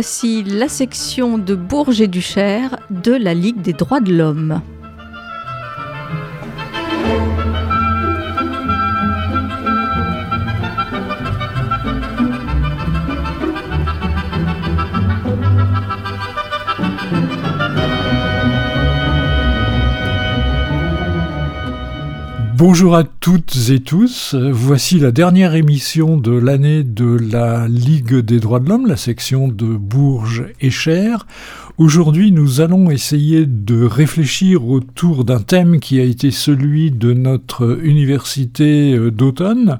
Voici la section de Bourges et du de la Ligue des droits de l'homme. Bonjour à toutes et tous. Voici la dernière émission de l'année de la Ligue des droits de l'homme, la section de Bourges et Cher. Aujourd'hui, nous allons essayer de réfléchir autour d'un thème qui a été celui de notre université euh, d'automne,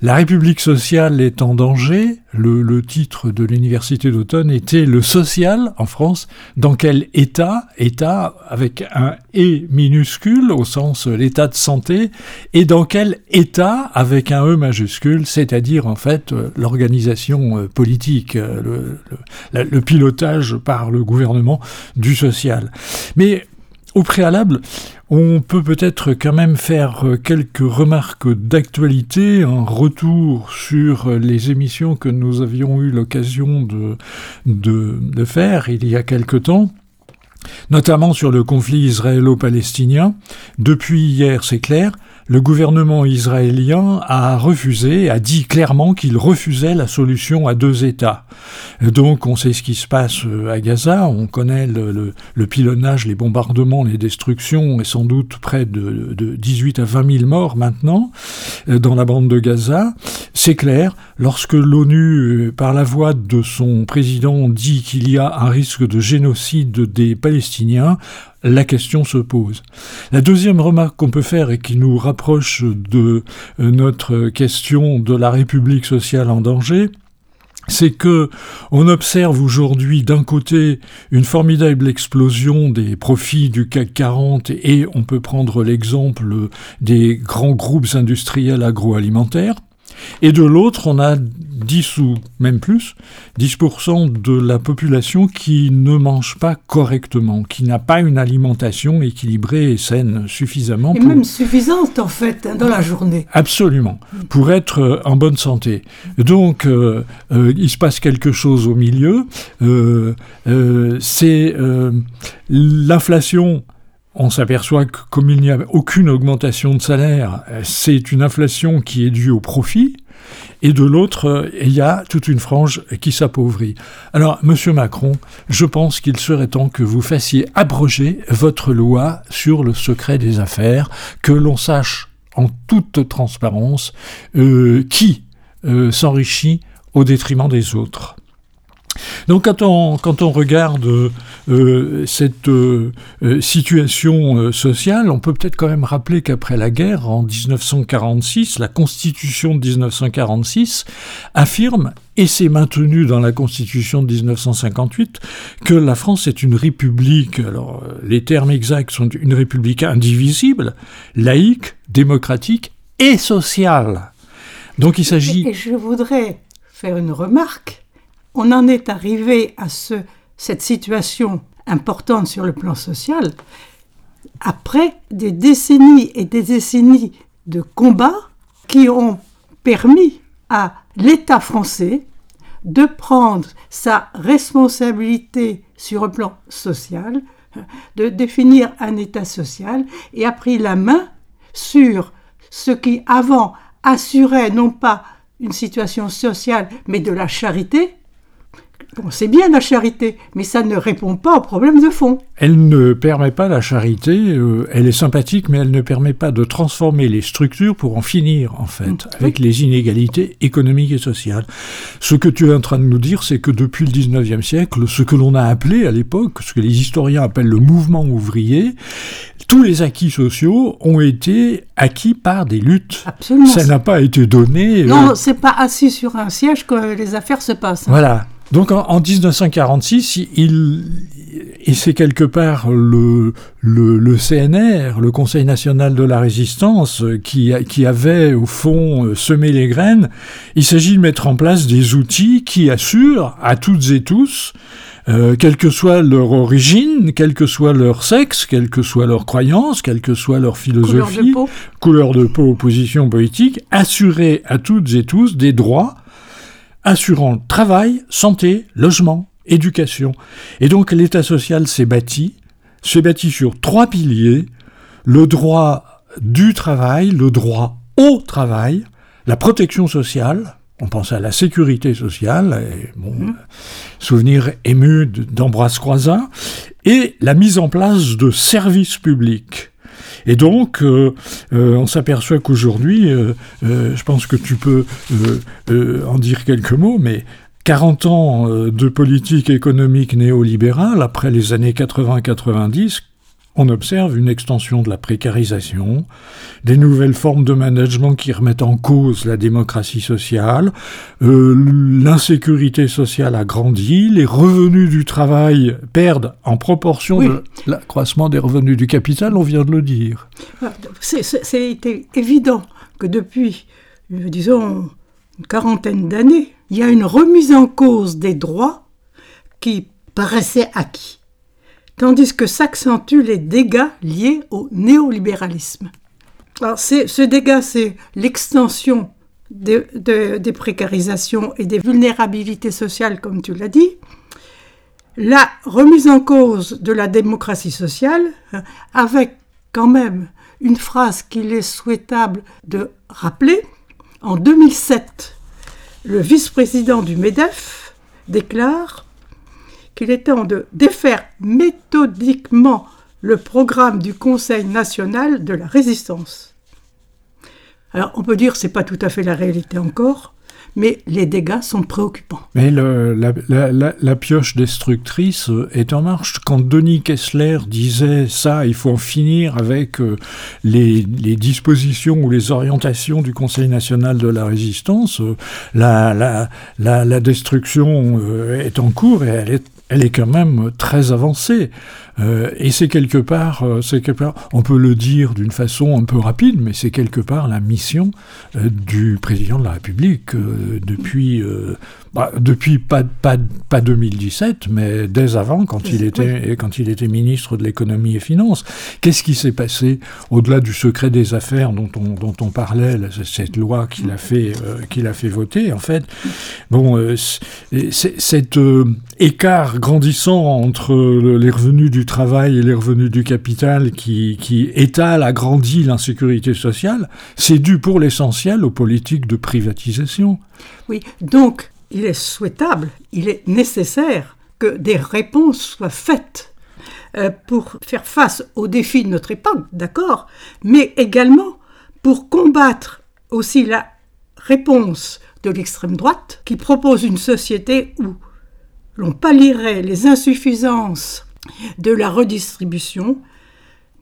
la République sociale est en danger. Le, titre de l'université d'automne était Le social en France. Dans quel état? État avec un E minuscule au sens l'état de santé. Et dans quel état avec un E majuscule, c'est-à-dire en fait l'organisation euh, politique, euh, le, le pilotage par le gouvernement du social. Mais au préalable, on peut peut-être quand même faire euh, quelques remarques d'actualité, un retour sur euh, les émissions que nous avions eu l'occasion de, de, faire il y a quelque temps notamment sur le conflit israélo-palestinien. Depuis hier, c'est clair, le gouvernement israélien a refusé, a dit clairement qu'il refusait la solution à deux États. Donc on sait ce qui se passe euh, à Gaza, on connaît le, pilonnage, les bombardements, les destructions, et sans doute près de, de 18 à 20 000 morts maintenant euh, dans la bande de Gaza. C'est clair, lorsque l'ONU, euh, par la voix de son président, dit qu'il y a un risque de génocide des Palestiniens, la question se pose. La deuxième remarque qu'on peut faire et qui nous rapproche de euh, notre question de la République sociale en danger, c'est que on observe aujourd'hui d'un côté une formidable explosion des profits du CAC 40 et on peut prendre l'exemple des grands groupes industriels agroalimentaires et de l'autre, on a 10 ou même plus, 10% de la population qui ne mange pas correctement, qui n'a pas une alimentation équilibrée et saine suffisamment. Et même suffisante en fait hein, dans la journée. Absolument, pour être euh, en bonne santé. Donc euh, euh, il se passe quelque chose au milieu. c'est l'inflation on s'aperçoit que comme il n'y a aucune augmentation de salaire, c'est une inflation qui est due au profit, et de l'autre, il y a toute une frange qui s'appauvrit. Alors, Monsieur Macron, je pense qu'il serait temps que vous fassiez abroger votre loi sur le secret des affaires, que l'on sache en toute transparence euh, qui euh, s'enrichit au détriment des autres. Donc quand on, quand on regarde euh, cette euh, euh, situation sociale, on peut peut-être quand même rappeler qu'après la guerre, en 1946, la Constitution de 1946 affirme, et c'est maintenu dans la Constitution de 1958, que la France est une république, alors les termes exacts sont une république indivisible, laïque, démocratique et sociale. Donc il s'agit... Je voudrais faire une remarque on en est arrivé à cette situation importante sur le plan social. Après des décennies et des décennies de combats qui ont permis à l'État français de prendre sa responsabilité sur le plan social, de définir un État social et a pris la main sur ce qui avant assurait non pas une situation sociale mais de la charité, c'est bien la charité, mais ça ne répond pas aux problèmes de fond. Elle ne permet pas la charité, euh, elle est sympathique, mais elle ne permet pas de transformer les structures pour en finir, en fait, mm. avec les inégalités économiques et sociales. Ce que tu es en train de nous dire, c'est que depuis le 19e siècle, ce que l'on a appelé à l'époque, ce que les historiens appellent le mouvement ouvrier, tous les acquis sociaux ont été acquis par des luttes. Absolument. Ça n'a pas été donné. Euh, non, c'est pas assis sur un siège que les affaires se passent. Hein. Voilà. Donc en, 1946, il, et c'est quelque part le, le, CNR, le Conseil national de la résistance, qui, qui avait au fond semé les graines. Il s'agit de mettre en place des outils qui assurent à toutes et tous euh, quelle que soit leur origine, quel que soit leur sexe, quelle que soit leur croyance, quelle que soit leur philosophie, couleur de peau, couleur de peau position politique, assurer à toutes et tous des droits assurant travail, santé, logement, éducation. Et donc l'État social s'est bâti, s'est bâti sur trois piliers, le droit du travail, le droit au travail, la protection sociale, on pense à la sécurité sociale, et, bon, mmh. souvenir ému d'Ambroise Croizat, et la mise en place de services publics. Et donc, euh, euh, on s'aperçoit qu'aujourd'hui, euh, je pense que tu peux en dire quelques mots, mais 40 ans de politique économique néolibérale, après les années 80-90, on observe une extension de la précarisation, des nouvelles formes de management qui remettent en cause la démocratie sociale, euh, l'insécurité sociale a grandi, les revenus du travail perdent en proportion de l'accroissement des revenus du capital, on vient de le dire. C'est évident que depuis, euh, disons, une quarantaine d'années, il y a une remise en cause des droits qui paraissaient acquis tandis que s'accentuent les dégâts liés au néolibéralisme. Ce dégât, c'est l'extension des précarisations et des vulnérabilités sociales, comme tu l'as dit, la remise en cause de la démocratie sociale, hein, avec quand même une phrase qu'il est souhaitable de rappeler. En 2007, le vice-président du MEDEF déclare qu'il est temps de défaire méthodiquement le programme du Conseil national de la résistance. Alors on peut dire que ce n'est pas tout à fait la réalité encore, mais les dégâts sont préoccupants. Mais la, pioche destructrice est en marche. Quand Denis Kessler disait ça, il faut en finir avec euh, les, dispositions ou les orientations du Conseil national de la résistance, euh, la, destruction euh, est en cours et elle est elle est quand même très avancée. Euh, et c'est quelque part, euh, c'est quelque part, on peut le dire d'une façon un peu rapide, mais c'est quelque part la mission euh, du président de la République depuis bah, depuis pas, pas, pas 2017, mais dès avant, quand il était, quand il était ministre de l'économie et finances. Qu'est-ce qui s'est passé au-delà du secret des affaires dont on, dont on parlait, cette loi qu'il a, fait, qu'il a fait voter, en fait? Bon, cet écart grandissant entre les revenus du travail et les revenus du capital qui, qui étale, agrandit l'insécurité sociale, c'est dû pour l'essentiel aux politiques de privatisation. Oui, donc il est souhaitable, il est nécessaire que des réponses soient faites euh, pour faire face aux défis de notre époque, d'accord, mais également pour combattre aussi la réponse de l'extrême droite qui propose une société où l'on pallierait les insuffisances de la redistribution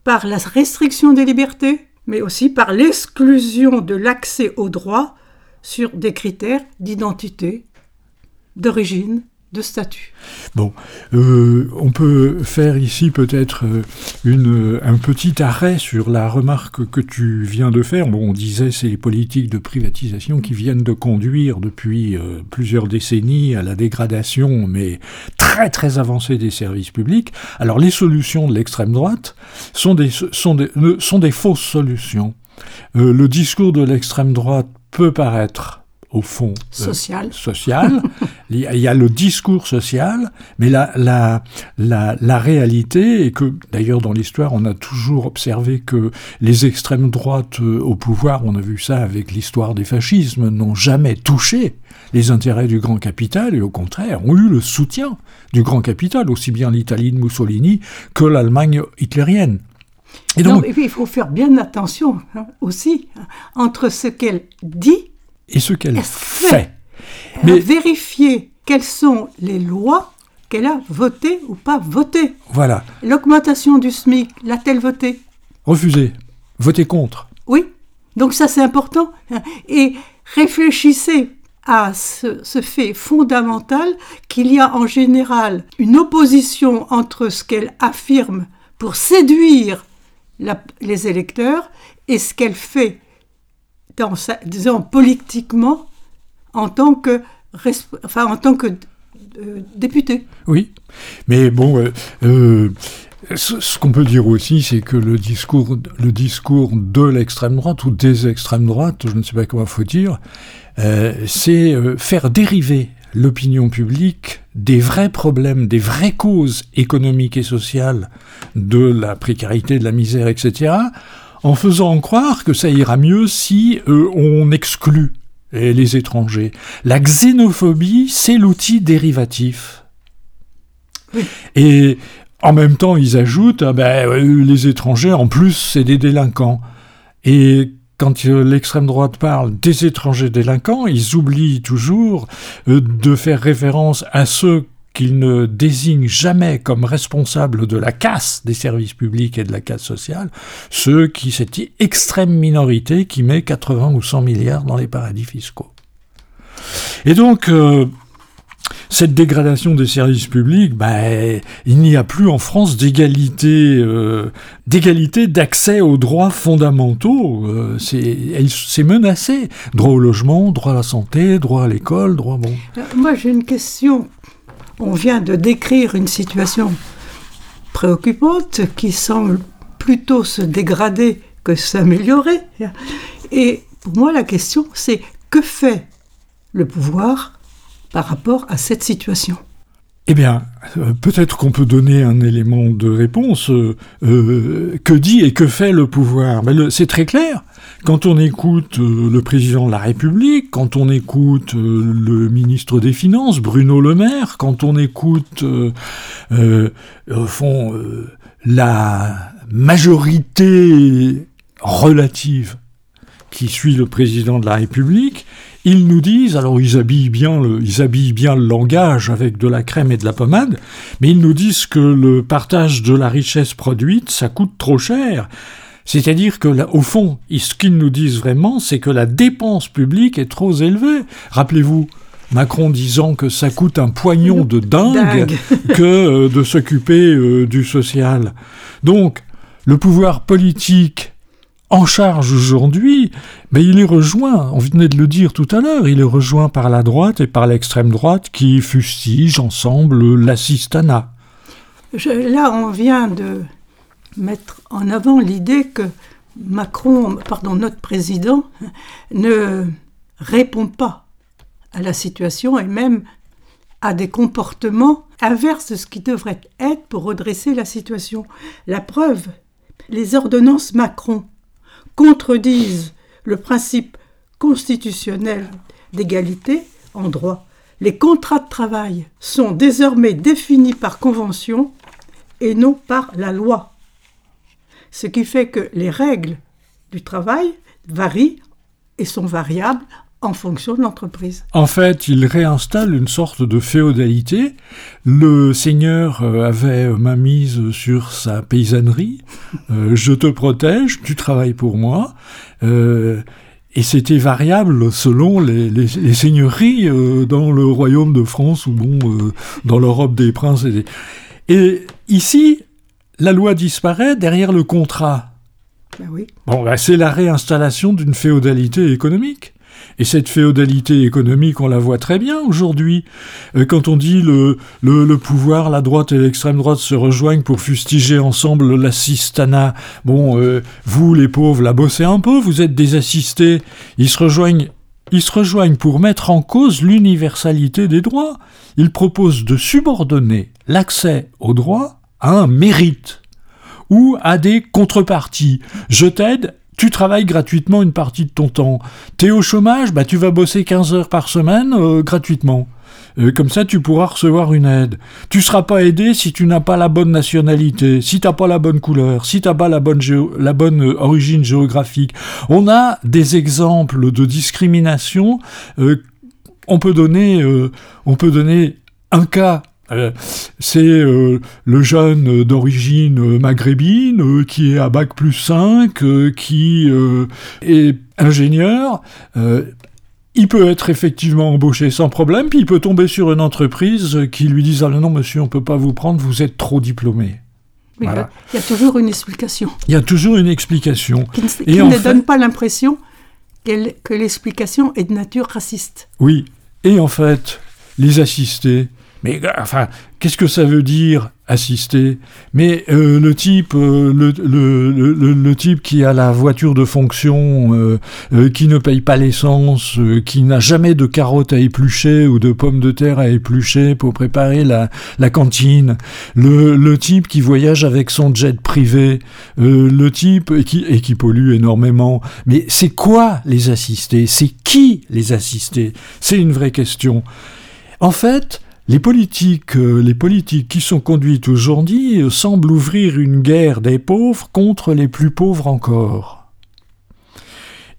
par la restriction des libertés, mais aussi par l'exclusion de l'accès aux droits sur des critères d'identité, d'origine, de statut. Bon, euh, on peut faire ici peut-être euh, un petit arrêt sur la remarque que tu viens de faire. Bon, on disait c'est les politiques de privatisation qui viennent de conduire depuis euh, plusieurs décennies à la dégradation, mais très très avancée des services publics. Alors les solutions de l'extrême droite sont des, sont des, sont des fausses solutions. le discours de l'extrême droite peut paraître au fond euh, social. il, y a, le discours social, mais la, la, la, la réalité est que, d'ailleurs, dans l'histoire, on a toujours observé que les extrêmes droites euh, au pouvoir, on a vu ça avec l'histoire des fascismes, n'ont jamais touché les intérêts du grand capital et au contraire ont eu le soutien du grand capital, aussi bien l'Italie de Mussolini que l'Allemagne hitlérienne. Et donc, et puis il faut faire bien attention hein, aussi hein, entre ce qu'elle dit et ce qu'elle fait. Mais vérifier quelles sont les lois qu'elle a votées ou pas votées. Voilà. L'augmentation du SMIC, l'a-t-elle votée? Refusée. Voter contre. Oui. Donc ça c'est important. Et réfléchissez à ce, ce fait fondamental qu'il y a en général une opposition entre ce qu'elle affirme pour séduire les électeurs et ce qu'elle fait dans disons, politiquement en tant que, enfin, en tant que euh, député. Oui, mais bon, euh, euh, ce, qu'on peut dire aussi, c'est que le discours, le discours de l'extrême droite ou des extrêmes droites, je ne sais pas comment il faut dire, c'est faire dériver l'opinion publique des vrais problèmes, des vraies causes économiques et sociales de la précarité, de la misère, etc., en faisant croire que ça ira mieux si on exclut les étrangers. La xénophobie, c'est l'outil dérivatif. Et en même temps, ils ajoutent, ah ben, euh, les étrangers, en plus, c'est des délinquants. Et quand euh, l'extrême droite parle des étrangers délinquants, ils oublient toujours euh, de faire référence à ceux qu'ils ne désignent jamais comme responsables de la casse des services publics et de la casse sociale, ceux qui, cette extrême minorité qui met 80 ou 100 milliards dans les paradis fiscaux. Et donc, cette dégradation des services publics, ben, il n'y a plus en France d'égalité, euh, d'accès aux droits fondamentaux. Euh, c'est menacé. Droit au logement, droit à la santé, droit à l'école, droit. Euh, moi, j'ai une question. On vient de décrire une situation préoccupante qui semble plutôt se dégrader que s'améliorer. Et pour moi, la question, c'est que fait le pouvoir par rapport à cette situation? Eh bien, euh, peut-être qu'on peut donner un élément de réponse. Euh, euh, que dit et que fait le pouvoir? C'est très clair. Quand on écoute le président de la République, quand on écoute le ministre des Finances, Bruno Le Maire, quand on écoute, au fond, la majorité relative qui suit le président de la République, ils nous disent, alors ils habillent bien le, ils habillent bien le langage avec de la crème et de la pommade, mais ils nous disent que le partage de la richesse produite, ça coûte trop cher. C'est-à-dire que, là, au fond, ce qu'ils nous disent vraiment, c'est que la dépense publique est trop élevée. Rappelez-vous, Macron disant que ça coûte un poignon de dingue, que euh, de s'occuper euh, du social. Donc, le pouvoir politique en charge aujourd'hui, mais il est rejoint, on venait de le dire tout à l'heure, il est rejoint par la droite et par l'extrême droite qui fustigent ensemble l'assistanat. Là, on vient de mettre en avant l'idée que Macron, pardon, notre président, ne répond pas à la situation et même à des comportements inverses de ce qui devrait être pour redresser la situation. La preuve, les ordonnances Macron contredisent le principe constitutionnel d'égalité en droit. Les contrats de travail sont désormais définis par convention et non par la loi. Ce qui fait que les règles du travail varient et sont variables en fonction de l'entreprise. En fait, il réinstalle une sorte de féodalité. Le seigneur euh, avait ma mise sur sa paysannerie. Euh, je te protège, tu travailles pour moi. Euh, et c'était variable selon les, seigneuries dans le royaume de France ou bon, dans l'Europe des princes. Et, ici, la loi disparaît derrière le contrat. Ben oui. Bon, ben c'est la réinstallation d'une féodalité économique. Et cette féodalité économique, on la voit très bien aujourd'hui. Euh, quand on dit le, le, pouvoir, la droite et l'extrême droite se rejoignent pour fustiger ensemble l'assistanat, bon, euh, vous les pauvres, la bossez un peu, vous êtes des assistés, ils se rejoignent ils se rejoignent pour mettre en cause l'universalité des droits. Ils proposent de subordonner l'accès aux droits à un mérite ou à des contreparties. Je t'aide tu travailles gratuitement une partie de ton temps. T'es au chômage, bah tu vas bosser 15 heures par semaine euh, gratuitement. Euh, comme ça, tu pourras recevoir une aide. Tu seras pas aidé si tu n'as pas la bonne nationalité, si t'as pas la bonne couleur, si t'as pas la bonne, euh, origine géographique. On a des exemples de discrimination. on peut donner, on peut donner un cas c'est euh, le jeune d'origine maghrébine euh, qui est à Bac plus 5, qui est ingénieur. il peut être effectivement embauché sans problème, puis il peut tomber sur une entreprise qui lui dise Ah non, monsieur, on ne peut pas vous prendre, vous êtes trop diplômé. Il y a toujours une explication. Il y a toujours une explication. Qui, Et ne donne pas l'impression que l'explication est de nature raciste. Oui. Et en fait, les assistés, Mais enfin, qu'est-ce que ça veut dire assister? Mais euh, le type, euh, le, le, le, type qui a la voiture de fonction, euh, qui ne paye pas l'essence, qui n'a jamais de carottes à éplucher ou de pommes de terre à éplucher pour préparer la, la cantine, le, type qui voyage avec son jet privé, le type et qui, et qui pollue énormément. Mais c'est quoi les assister? C'est qui les assister? C'est une vraie question. En fait, les politiques, euh, les politiques qui sont conduites aujourd'hui euh, semblent ouvrir une guerre des pauvres contre les plus pauvres encore.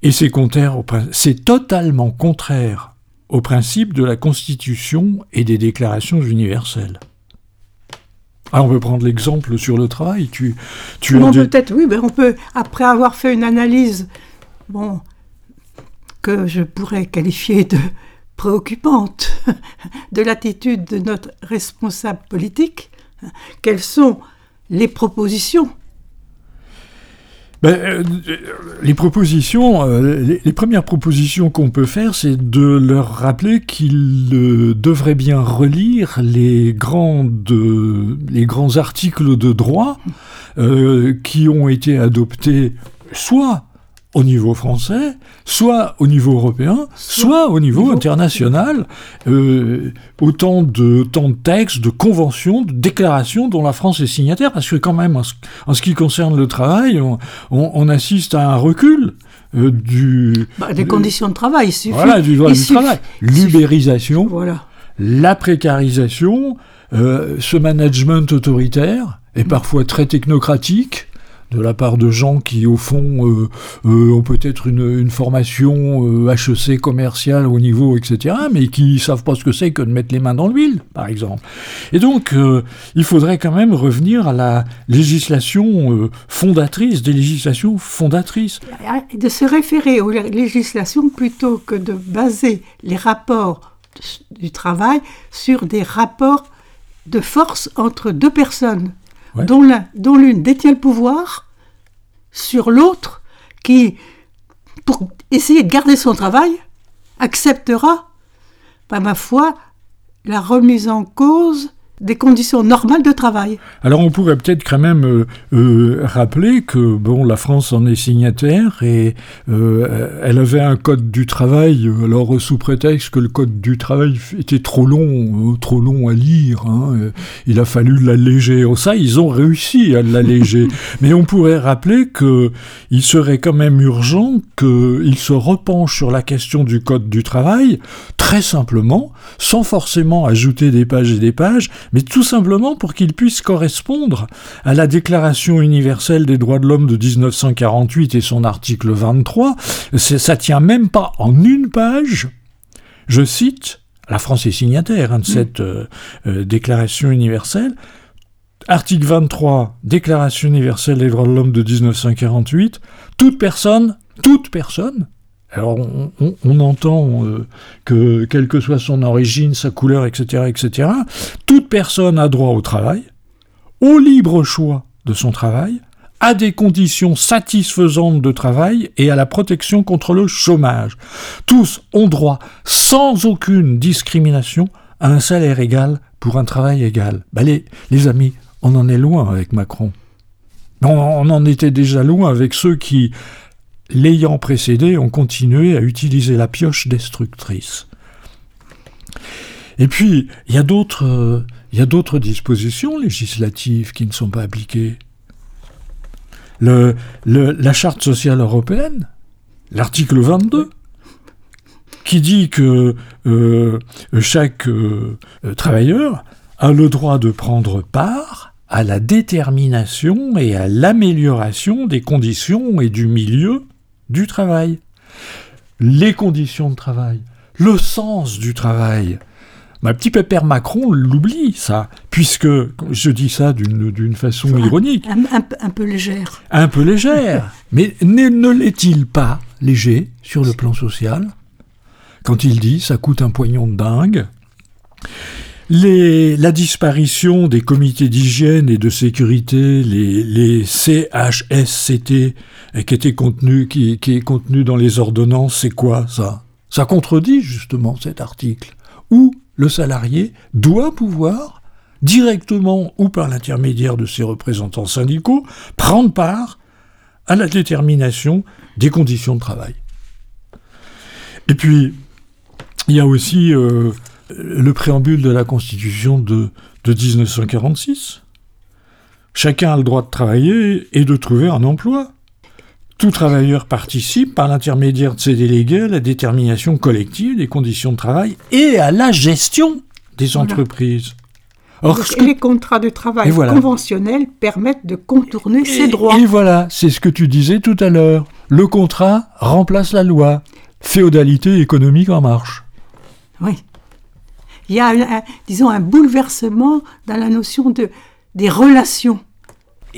Et c'est totalement contraire au principe de la Constitution et des déclarations universelles. Ah, on peut prendre l'exemple sur le travail. Tu, tu peut-être, oui, mais on peut, après avoir fait une analyse, bon, que je pourrais qualifier de préoccupante de l'attitude de notre responsable politique. Quelles sont les propositions? Ben, euh, les propositions, euh, les, premières propositions qu'on peut faire, c'est de leur rappeler qu'ils euh, devraient bien relire les, grandes, les grands articles de droit qui ont été adoptés soit au niveau français, soit au niveau européen, soit, au niveau, international, euh, autant de, tant de textes, de conventions, de déclarations dont la France est signataire, parce que quand même, en ce, qui concerne le travail, on, assiste à un recul. Euh, du, bah, des conditions de travail, il suffit. Voilà, du droit du travail. L'ubérisation, voilà. la précarisation, euh, ce management autoritaire, et parfois très technocratique, de la part de gens qui, au fond, euh, euh, ont peut-être une, formation HEC euh, commerciale au niveau, etc., mais qui savent pas ce que c'est que de mettre les mains dans l'huile, par exemple. Et donc, il faudrait quand même revenir à la législation fondatrice, des législations fondatrices. De se référer aux législations plutôt que de baser les rapports du travail sur des rapports de force entre deux personnes dont l'une détient le pouvoir sur l'autre qui, pour essayer de garder son travail, acceptera, par ma foi, la remise en cause des conditions normales de travail. Alors on pourrait peut-être quand même euh, euh, rappeler que bon, la France en est signataire et euh, elle avait un code du travail, alors sous prétexte que le code du travail était trop long, trop long à lire, hein, il a fallu l'alléger. Oh, ça, ils ont réussi à l'alléger. Mais on pourrait rappeler que il serait quand même urgent qu'il se repenche sur la question du code du travail, très simplement, sans forcément ajouter des pages et des pages, mais tout simplement pour qu'il puisse correspondre à la Déclaration universelle des droits de l'homme de 1948 et son article 23. Ça tient même pas en une page. Je cite, la France est signataire hein, de cette euh, euh, Déclaration universelle. Article 23, Déclaration universelle des droits de l'homme de 1948. Toute personne, toute personne, alors on, entend euh, que quelle que soit son origine, sa couleur, etc., etc., toute personne a droit au travail, au libre choix de son travail, à des conditions satisfaisantes de travail et à la protection contre le chômage. Tous ont droit, sans aucune discrimination, à un salaire égal pour un travail égal. Ben les, amis, on en est loin avec Macron. On, on en était déjà loin avec ceux qui l'ayant précédé ont continué à utiliser la pioche destructrice. Et puis, il y a d'autres, d'autres dispositions législatives qui ne sont pas appliquées. La Charte sociale européenne, l'article 22, qui dit que euh, chaque euh, travailleur a le droit de prendre part à la détermination et à l'amélioration des conditions et du milieu du travail, les conditions de travail, le sens du travail. Ma petit pépère Macron l'oublie, ça, puisque je dis ça d'une façon ironique. Un, peu légère. Un peu légère. Mais ne, ne l'est-il pas léger sur le plan social Quand il dit ça coûte un poignon de dingue la disparition des comités d'hygiène et de sécurité, les, CHSCT, euh, qui, était contenu, qui, qui est contenu dans les ordonnances, c'est quoi ça? Ça contredit justement cet article. Où le salarié doit pouvoir, directement ou par l'intermédiaire de ses représentants syndicaux, prendre part à la détermination des conditions de travail. Et puis, il y a aussi euh, le préambule de la Constitution de, de 1946. Chacun a le droit de travailler et de trouver un emploi. Tout travailleur participe par l'intermédiaire de ses délégués à la détermination collective des conditions de travail et à la gestion des entreprises. Or, les contrats de travail conventionnels permettent de contourner ces droits. Et voilà, c'est ce que tu disais tout à l'heure. Le contrat remplace la loi. Féodalité économique en marche. Oui. Il y a, un bouleversement dans la notion de, des relations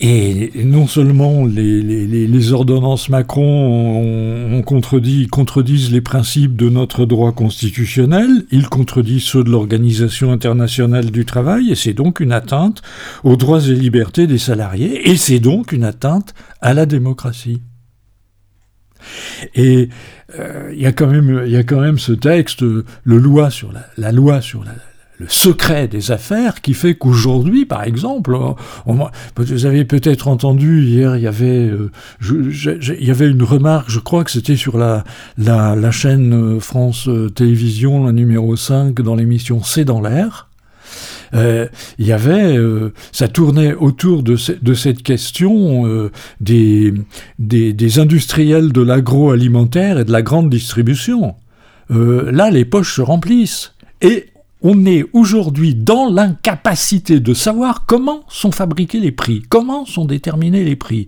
et non seulement les, ordonnances Macron contredisent les principes de notre droit constitutionnel, ils contredisent ceux de l'Organisation internationale du travail, et c'est donc une atteinte aux droits et libertés des salariés, et c'est donc une atteinte à la démocratie. Et euh, il y, a quand même, ce texte, le loi sur la loi sur la, le secret des affaires qui fait qu'aujourd'hui, par exemple, vous avez peut-être entendu hier, il y avait, euh, y avait une remarque, je crois que c'était sur la, la, chaîne euh, France euh, Télévisions, la numéro 5, dans l'émission C'est dans l'air. Il y avait, ça tournait autour de, cette question des, des, des, industriels de l'agroalimentaire et de la grande distribution. là, les poches se remplissent. Et on est aujourd'hui dans l'incapacité de savoir comment sont fabriqués les prix, comment sont déterminés les prix.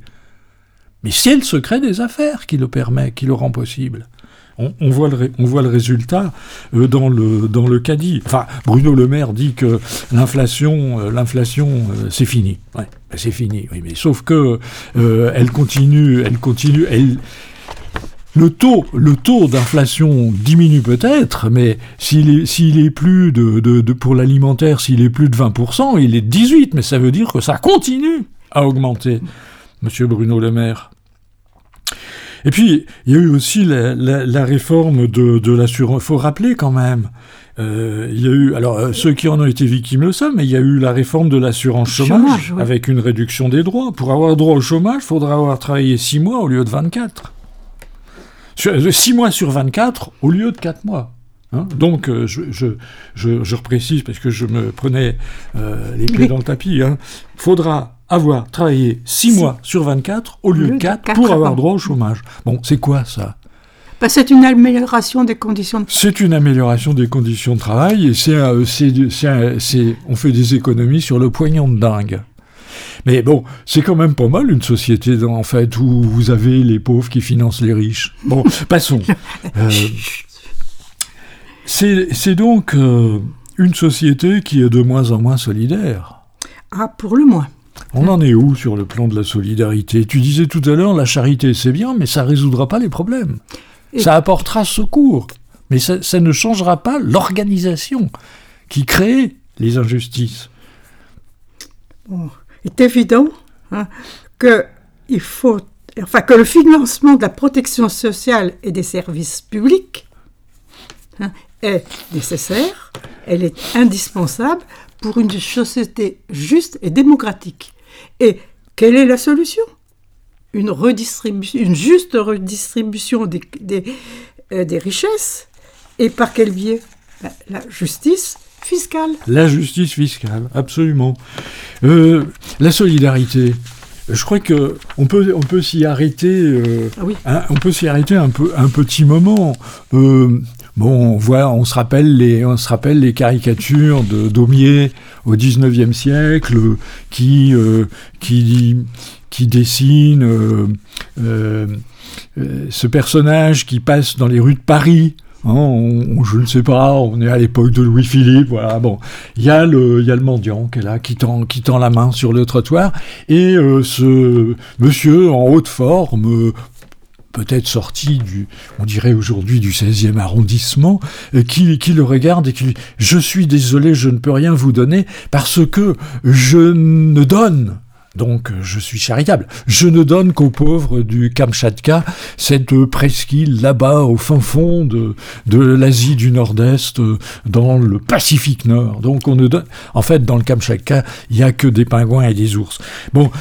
Mais c'est le secret des affaires qui le permet, qui le rend possible. On, voit, le, on voit, le, résultat euh, dans le, dans le caddie. Enfin, Bruno Le Maire dit que l'inflation, euh, l'inflation, euh, c'est fini. Ouais, c'est fini. Oui, mais sauf que elle continue, elle continue, elle, le taux, le taux d'inflation diminue peut-être, mais s'il est, est, plus de, pour l'alimentaire, s'il est plus de 20%, il est de 18, mais ça veut dire que ça continue à augmenter, Monsieur Bruno Le Maire. Et puis, il y a eu aussi la, réforme de, l'assurance. Il faut rappeler quand même, euh, il y a eu, alors euh, ceux qui en ont été victimes le savent, mais il y a eu la réforme de l'assurance chômage, avec une réduction des droits. Pour avoir droit au chômage, il faudra avoir travaillé 6 mois au lieu de 24. 6 mois sur 24 au lieu de 4 mois. Hein. Donc, euh, je, je, je, reprécise parce que je me prenais euh, les pieds dans le tapis. Hein. faudra avoir travaillé 6 mois sur 24 au lieu de 4, pour avoir droit au chômage. Bon, c'est quoi ça? Bah, c'est une amélioration des conditions de travail. C'est une amélioration des conditions de travail et c'est, on fait des économies sur le poignon de dingue. Mais bon, c'est quand même pas mal une société en fait où vous avez les pauvres qui financent les riches. Bon, passons. Euh, c'est donc euh, une société qui est de moins en moins solidaire. Ah, pour le moins. On en est où sur le plan de la solidarité? Tu disais tout à l'heure, la charité c'est bien, mais ça résoudra pas les problèmes. Ça apportera secours, mais ça, ça ne changera pas l'organisation qui crée les injustices. Bon est évident hein, que il faut, enfin que le financement de la protection sociale et des services publics hein, est nécessaire, elle est indispensable pour une société juste et démocratique. Et quelle est la solution? Une, redistribution, une juste redistribution des, des, euh, des richesses. Et par quel biais? Ben, La justice fiscale. La justice fiscale, absolument. Euh, la solidarité. Je crois que on peut, on peut s'y arrêter. Euh, ah on peut s'y arrêter un peu, un petit moment. Euh, bon, on voit, on se rappelle les, on se rappelle les caricatures de Daumier au XIXe siècle, qui, qui, qui dessine ce personnage qui passe dans les rues de Paris Hein, je ne sais pas, on est à l'époque de Louis-Philippe, voilà, bon. Il y, a le, y a le mendiant qui est là, qui tend, qui tend la main sur le trottoir, et euh, ce monsieur en haute forme, peut-être sorti du, on dirait aujourd'hui du 16e arrondissement, euh, qui, le regarde et qui lui Je suis désolé, je ne peux rien vous donner, parce que je ne donne Donc je suis charitable. Je ne donne qu'aux pauvres du Kamchatka, cette presqu'île là-bas au fin fond de, de l'Asie du Nord-Est, dans le Pacifique Nord. Donc on ne donne... En fait, dans le Kamchatka, il n'y a que des pingouins et des ours. Bon,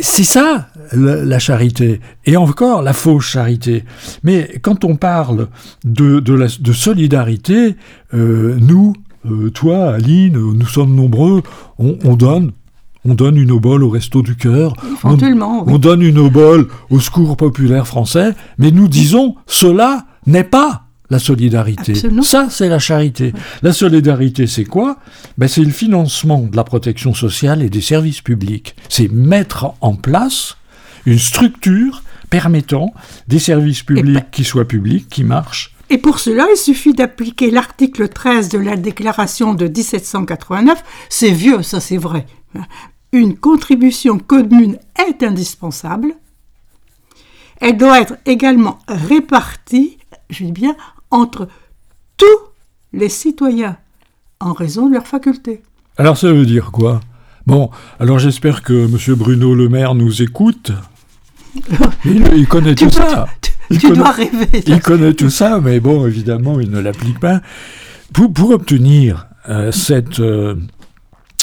c'est ça la, charité. Et encore, la fausse charité. Mais quand on parle de, de, la, de solidarité, euh, nous, euh, toi, Aline, nous sommes nombreux, on, on donne on donne une obole au Resto du Cœur, on, on, donne une obole au Secours populaire français, mais nous disons cela n'est pas la solidarité. Ça, c'est la charité. La solidarité, c'est quoi? Ben, C'est le financement de la protection sociale et des services publics. C'est mettre en place une structure permettant des services publics ben qui soient publics, qui marchent. Et pour cela, il suffit d'appliquer l'article 13 de la déclaration de 1789. C'est vieux, ça c'est vrai une contribution commune est indispensable, elle doit être également répartie, je dis bien, entre tous les citoyens en raison de leurs facultés. Alors ça veut dire quoi? Bon, alors j'espère que M. Bruno Le Maire nous écoute. Il, connaît tout ça. Tu, dois rêver. Il connaît tout ça, mais bon, évidemment, il ne l'applique pas. Pour, obtenir euh, cette, euh,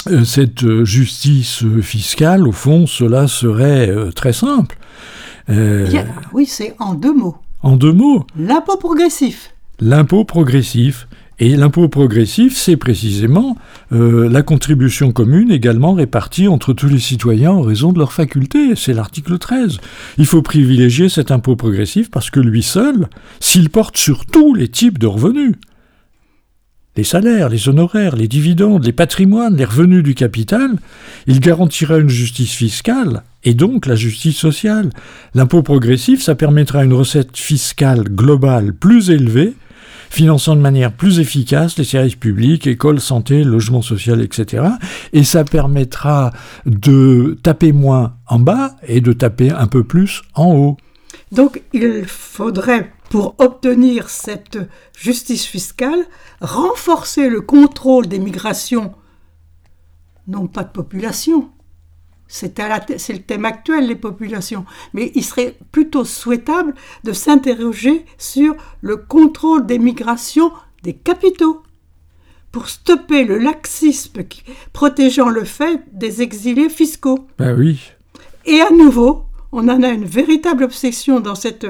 euh, cette justice fiscale, au fond, cela serait euh, très simple. oui, c'est en deux mots. En deux mots. L'impôt progressif. L'impôt progressif. Et l'impôt progressif, c'est précisément la contribution commune également répartie entre tous les citoyens en raison de leurs facultés. C'est l'article 13. Il faut privilégier cet impôt progressif parce que lui seul, s'il porte sur tous les types de revenus, les salaires, les honoraires, les dividendes, les patrimoines, les revenus du capital, il garantira une justice fiscale et donc la justice sociale. L'impôt progressif, ça permettra une recette fiscale globale plus élevée, finançant de manière plus efficace les services publics, écoles, santé, logement social, etc. Et ça permettra de taper moins en bas et de taper un peu plus en haut. Donc il faudrait pour obtenir cette justice fiscale, renforcer le contrôle des migrations, non pas de population, c'est le thème actuel, les populations, mais il serait plutôt souhaitable de s'interroger sur le contrôle des migrations des capitaux, pour stopper le laxisme protégeant le fait des exilés fiscaux. Ben oui. Et à nouveau, on en a une véritable obsession dans cette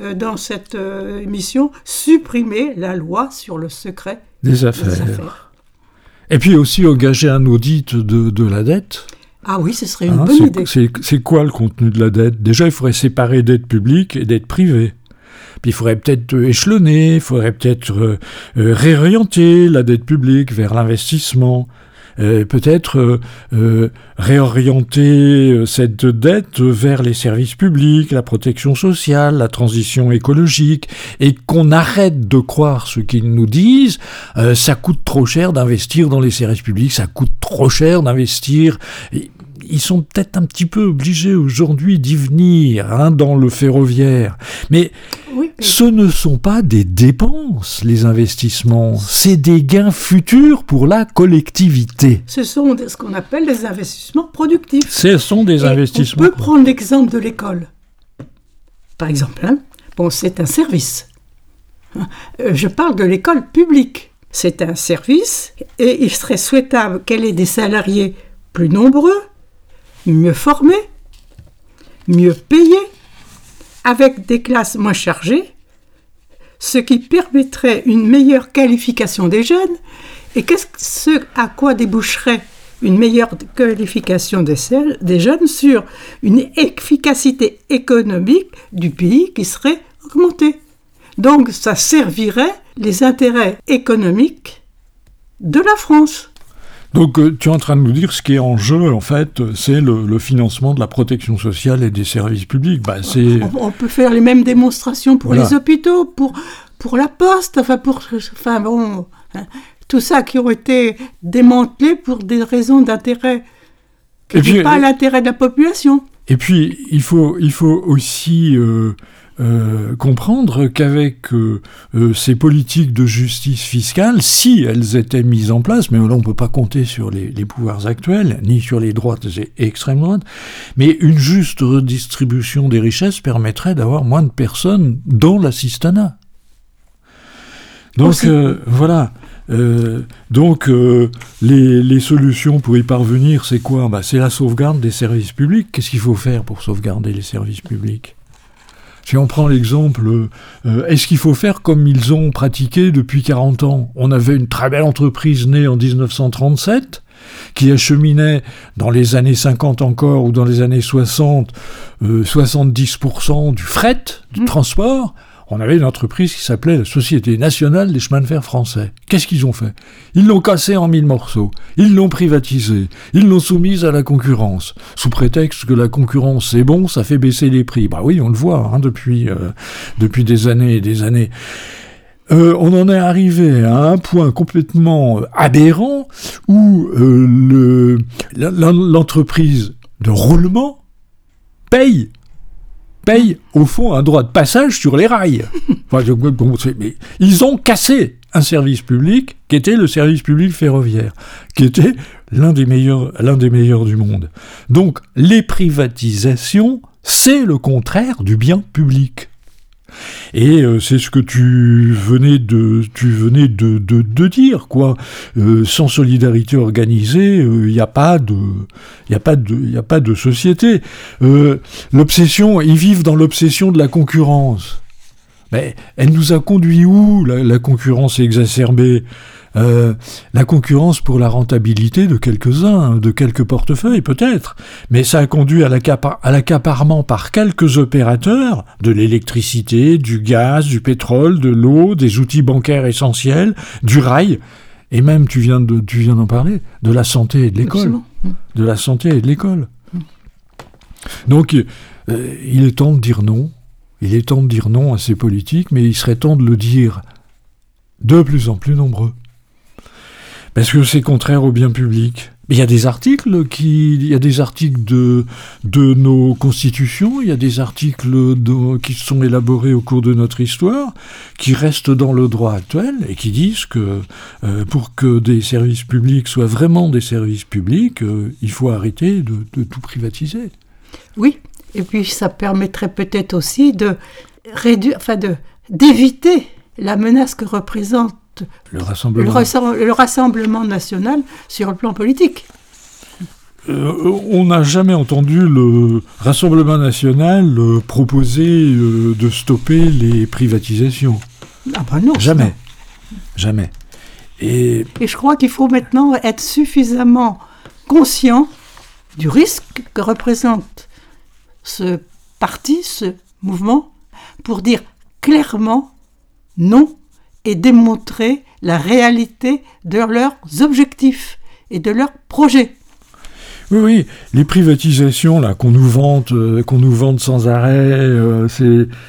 euh, dans cette euh, émission, supprimer la loi sur le secret des affaires. Et puis aussi engager un audit de, la dette. Ah oui, ce serait une hein, bonne idée. C'est quoi le contenu de la dette? Déjà, il faudrait séparer dette publique et dette privée. Puis il faudrait peut-être échelonner, il faudrait peut-être euh, réorienter la dette publique vers l'investissement. Euh, peut-être euh, euh, réorienter cette dette vers les services publics, la protection sociale, la transition écologique, et qu'on arrête de croire ce qu'ils nous disent, ça coûte trop cher d'investir dans les services publics, ça coûte trop cher d'investir ils sont peut-être un petit peu obligés aujourd'hui d'y venir hein, dans le ferroviaire. Mais ce ne sont pas des dépenses, les investissements, c'est des gains futurs pour la collectivité. Ce sont ce qu'on appelle des investissements productifs. Ce sont des investissements. On peut prendre l'exemple de l'école. Par exemple, hein. bon, c'est un service. Euh, je parle de l'école publique. C'est un service et il serait souhaitable qu'elle ait des salariés plus nombreux mieux formés, mieux payés, avec des classes moins chargées, ce qui permettrait une meilleure qualification des jeunes. Et qu'est-ce ce à quoi déboucherait une meilleure qualification des, des jeunes sur une efficacité économique du pays qui serait augmentée? Donc ça servirait les intérêts économiques de la France. Donc euh, tu es en train de nous dire ce qui est en jeu, en fait, c'est le, financement de la protection sociale et des services publics. Bah, on, peut faire les mêmes démonstrations pour les hôpitaux, pour, pour la poste, enfin, pour, enfin bon, hein, tout ça qui ont été démantelés pour des raisons d'intérêt qui n'est pas l'intérêt de la population. Et puis, il faut, il faut aussi... Euh, euh, comprendre qu'avec euh, euh, ces politiques de justice fiscale, si elles étaient mises en place, mais là on ne peut pas compter sur les, pouvoirs actuels, ni sur les droites et extrêmes droites, mais une juste redistribution des richesses permettrait d'avoir moins de personnes dans l'assistanat. Donc voilà. donc les, les, solutions pour y parvenir, c'est quoi? Bah, C'est la sauvegarde des services publics. Qu'est-ce qu'il faut faire pour sauvegarder les services publics? Si on prend l'exemple, euh, est-ce qu'il faut faire comme ils ont pratiqué depuis 40 ans? On avait une très belle entreprise née en 1937 qui acheminait dans les années 50 encore ou dans les années 60 70% euh, du fret, du mmh. transport on avait une entreprise qui s'appelait la Société nationale des chemins de fer français. Qu'est-ce qu'ils ont fait? Ils l'ont cassé en mille morceaux, ils l'ont privatisé, ils l'ont soumise à la concurrence, sous prétexte que la concurrence c'est bon, ça fait baisser les prix. Bah oui, on le voit hein, depuis, euh, depuis des années et des années. Euh, on en est arrivé à un point complètement aberrant où euh, l'entreprise de roulement paye paye au fond un droit de passage sur les rails. mais ils ont cassé un service public qui était le service public ferroviaire, qui était l'un des meilleurs, l'un des meilleurs du monde. Donc les privatisations, c'est le contraire du bien public. Et euh, c'est ce que tu venais de, tu venais de, de, dire, quoi. Euh, sans solidarité organisée, il euh, n'y a pas de, il a pas de, a pas de société. l'obsession, ils vivent dans l'obsession de la concurrence. Mais elle nous a conduit où la, la concurrence exacerbée? Euh, la concurrence pour la rentabilité de quelques-uns, de quelques portefeuilles peut-être, mais ça a conduit à l'accaparement par quelques opérateurs de l'électricité, du gaz, du pétrole, de l'eau, des outils bancaires essentiels, du rail, et même, tu viens de, d'en parler, de la santé et de l'école. De la santé et de l'école. Donc, euh, il est temps de dire non. Il est temps de dire non à ces politiques, mais il serait temps de le dire de plus en plus nombreux. Parce que c'est contraire au bien public? Il y a des articles qui, il y a des articles de, de nos constitutions, il y a des articles qui sont élaborés au cours de notre histoire, qui restent dans le droit actuel et qui disent que euh, pour que des services publics soient vraiment des services publics, euh, il faut arrêter de, de, tout privatiser. Oui, et puis ça permettrait peut-être aussi de réduire, enfin de d'éviter la menace que représente le Rassemblement, national sur le plan politique. Euh, on n'a jamais entendu le Rassemblement national euh, proposer euh, de stopper les privatisations. Ah ben non. Jamais. Jamais. Et... Et je crois qu'il faut maintenant être suffisamment conscient du risque que représente ce parti, ce mouvement, pour dire clairement non et démontrer la réalité de leurs objectifs et de leurs projets. Oui, oui, les privatisations là qu'on nous vante, euh, qu'on nous sans arrêt, euh,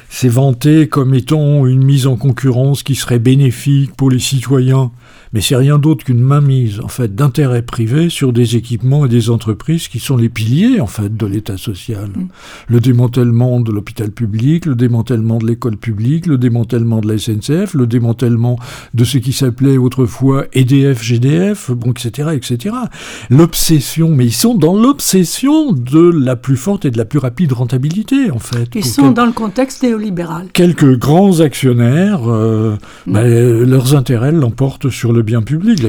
c'est vanté comme étant une mise en concurrence qui serait bénéfique pour les citoyens mais c'est rien d'autre qu'une mainmise en fait d'intérêts privés sur des équipements et des entreprises qui sont les piliers en fait de l'État social. Mm. Le démantèlement de l'hôpital public, le démantèlement de l'école publique, le démantèlement de la SNCF, le démantèlement de ce qui s'appelait autrefois EDF, GDF, bon, etc., etc. L'obsession, mais ils sont dans l'obsession de la plus forte et de la plus rapide rentabilité en fait. Ils sont dans le contexte néolibéral. Quelques grands actionnaires, euh, mm. ben, leurs intérêts l'emportent sur le bien public.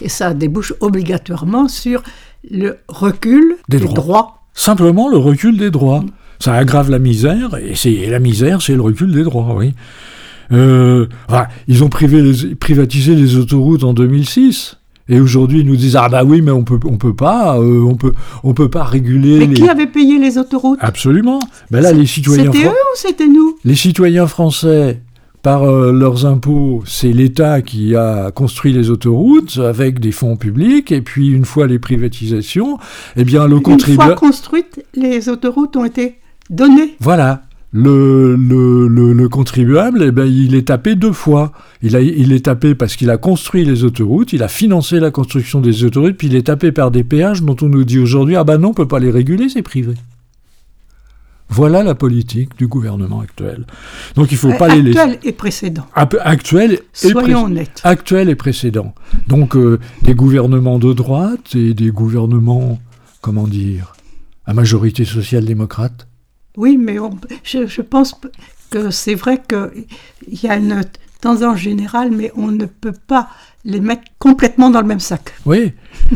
Et ça, débouche obligatoirement sur le recul des, droits. Simplement le recul des droits. Ça aggrave la misère, et, la misère, c'est le recul des droits, oui. Euh, ils ont privatisé les autoroutes en 2006. Et aujourd'hui, ils nous disent ah bah oui, mais on peut on peut pas euh, on peut on peut pas réguler. Mais qui avait payé les autoroutes? Absolument. Ben là, les citoyens. C'était eux ou c'était nous? Les citoyens français par euh, leurs impôts, c'est l'État qui a construit les autoroutes avec des fonds publics, et puis une fois les privatisations, eh bien le contribuable... Une fois construites, les autoroutes ont été données. Voilà. Le, le, le, contribuable, eh bien, il est tapé deux fois. Il, a, il est tapé parce qu'il a construit les autoroutes, il a financé la construction des autoroutes, puis il est tapé par des péages dont on nous dit aujourd'hui, ah ben non, on peut pas les réguler, c'est privé. Voilà la politique du gouvernement actuel. Donc il ne faut pas les laisser. Actuel et précédent. Actuel et Soyons honnêtes. Actuel et précédent. Donc euh, des gouvernements de droite et des gouvernements, comment dire, à majorité social-démocrate. Oui, mais je, je, pense que c'est vrai qu'il y a une tendance générale, mais on ne peut pas les mettre complètement dans le même sac. Oui,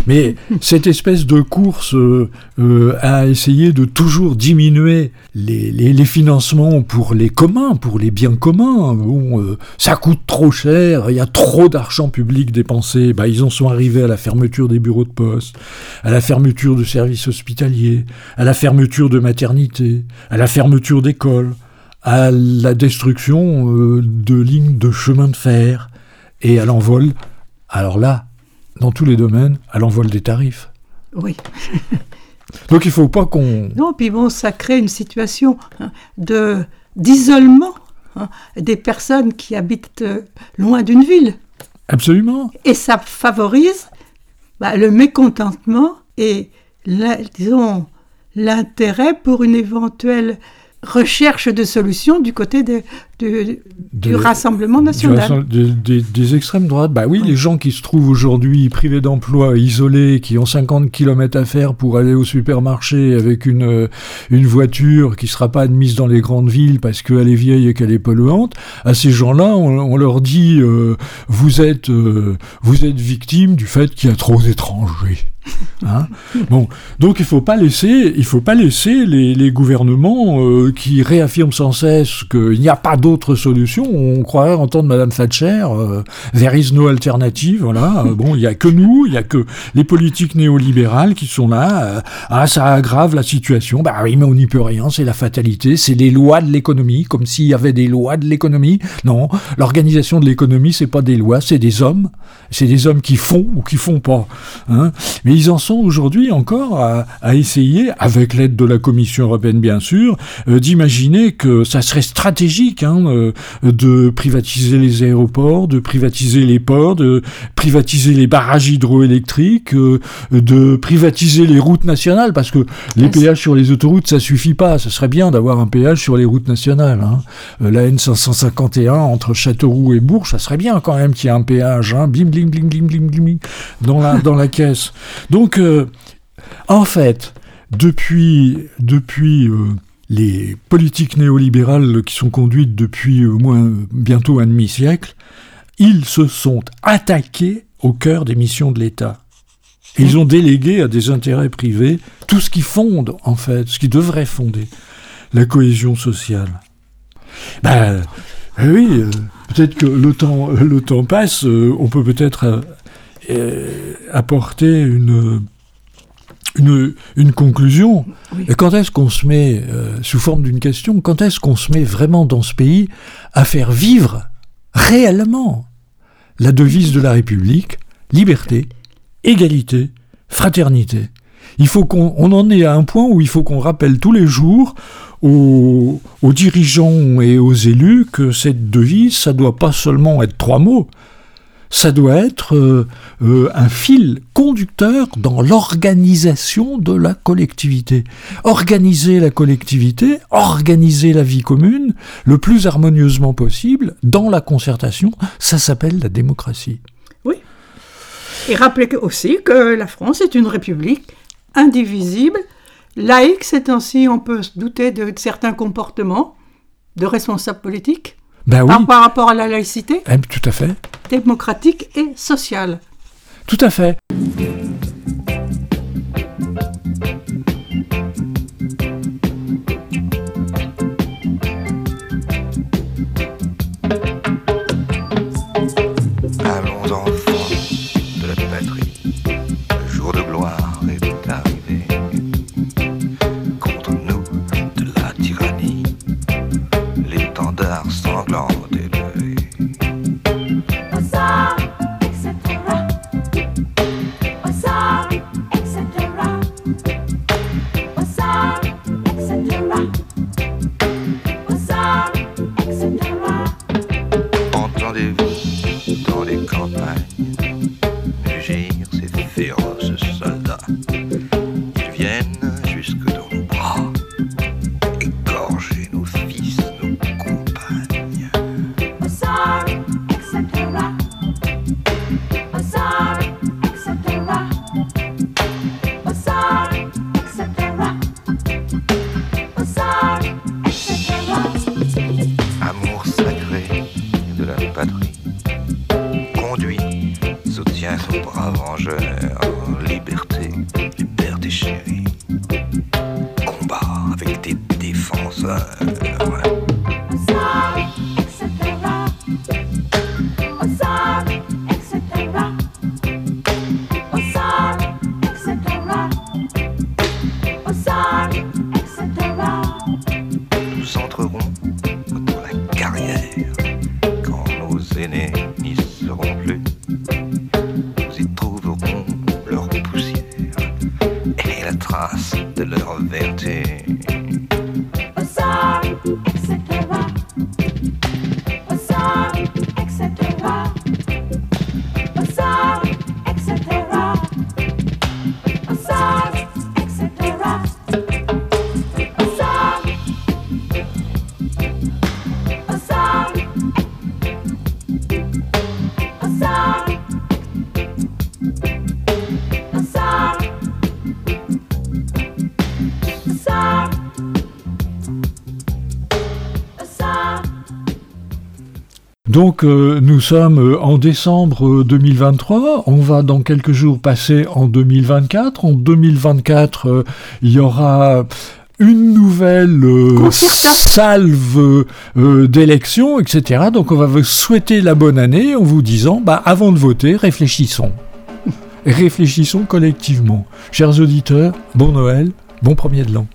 mais cette espèce de course euh, euh, à essayer de toujours diminuer les, les, financements pour les communs, pour les biens communs, euh, ça coûte trop cher, il y a trop d'argent public dépensé, bah, ils en sont arrivés à la fermeture des bureaux de poste, à la fermeture de services hospitaliers, à la fermeture de maternités, à la fermeture d'écoles, à la destruction de lignes de chemin de fer et à l'envol. Alors là, dans tous les domaines, à l'envol des tarifs. Oui. Donc il ne faut pas qu'on... Non, puis bon, ça crée une situation hein, de d'isolement hein, des personnes qui habitent euh, loin d'une ville. Absolument. Et ça favorise bah, le mécontentement et, disons, l'intérêt pour une éventuelle recherche de solutions du côté de, du Rassemblement national. des, extrêmes droites. Bah oui, les gens qui se trouvent aujourd'hui privés d'emploi, isolés, qui ont 50 km à faire pour aller au supermarché avec une, une voiture qui ne sera pas admise dans les grandes villes parce qu'elle est vieille et qu'elle est polluante, à ces gens-là, on, leur dit euh, vous, êtes, euh, vous êtes victime du fait qu'il y a trop d'étrangers. Hein? Bon, donc il faut pas laisser, il faut pas laisser les, les gouvernements euh, qui réaffirment sans cesse qu'il n'y a pas d'autre solution. On croirait entendre Madame Thatcher, euh, there is no alternative. Voilà, euh, bon, il y a que nous, il y a que les politiques néolibérales qui sont là. ah, ça aggrave la situation. Bah oui, mais on n'y peut rien. C'est la fatalité. C'est les lois de l'économie, comme s'il y avait des lois de l'économie. Non, l'organisation de l'économie, c'est pas des lois, c'est des hommes. C'est des hommes qui font ou qui font pas. Hein mais ils en sont aujourd'hui encore à, essayer, avec l'aide de la Commission européenne bien sûr, euh, d'imaginer que ça serait stratégique hein, euh, de privatiser les aéroports, de privatiser les ports, de privatiser les barrages hydroélectriques, euh, de privatiser les routes nationales, parce que les péages sur les autoroutes, ça suffit pas. Ce serait bien d'avoir un péage sur les routes nationales. Hein. la N551 entre Châteauroux et Bourges, ça serait bien quand même qu'il y ait un péage. Hein. Bim, blim, blim, blim, blim, blim, dans la, dans la caisse. Donc, euh, en fait, depuis, depuis euh, les politiques néolibérales qui sont conduites depuis au moins bientôt un demi-siècle, ils se sont attaqués au cœur des missions de l'État. ils ont délégué à des intérêts privés tout ce qui fonde, en fait, ce qui devrait fonder la cohésion sociale. Ben, oui, euh, peut-être que le temps, le temps passe, on peut peut-être apporter une une, une conclusion. Et quand est-ce qu'on se met, euh, sous forme d'une question, quand est-ce qu'on se met vraiment dans ce pays à faire vivre réellement la devise de la République, liberté, égalité, fraternité? Il faut qu'on on en est à un point où il faut qu'on rappelle tous les jours aux, aux, dirigeants et aux élus que cette devise, ça doit pas seulement être trois mots, ça doit être euh, euh, un fil conducteur dans l'organisation de la collectivité. Organiser la collectivité, organiser la vie commune le plus harmonieusement possible dans la concertation, ça s'appelle la démocratie. Oui. Et rappelez aussi que la France est une république indivisible, laïque, c'est ainsi on peut se douter de certains comportements de responsables politiques ben oui. par, rapport à la laïcité eh, Tout à fait. Démocratique et sociale. Tout à fait. Donc euh, nous sommes euh, en décembre 2023, on va dans quelques jours passer en 2024. En 2024, euh, il y aura une nouvelle euh, salve euh, d'élections, etc. Donc on va vous souhaiter la bonne année en vous disant, bah, avant de voter, réfléchissons. réfléchissons collectivement. Chers auditeurs, bon Noël, bon premier de l'an.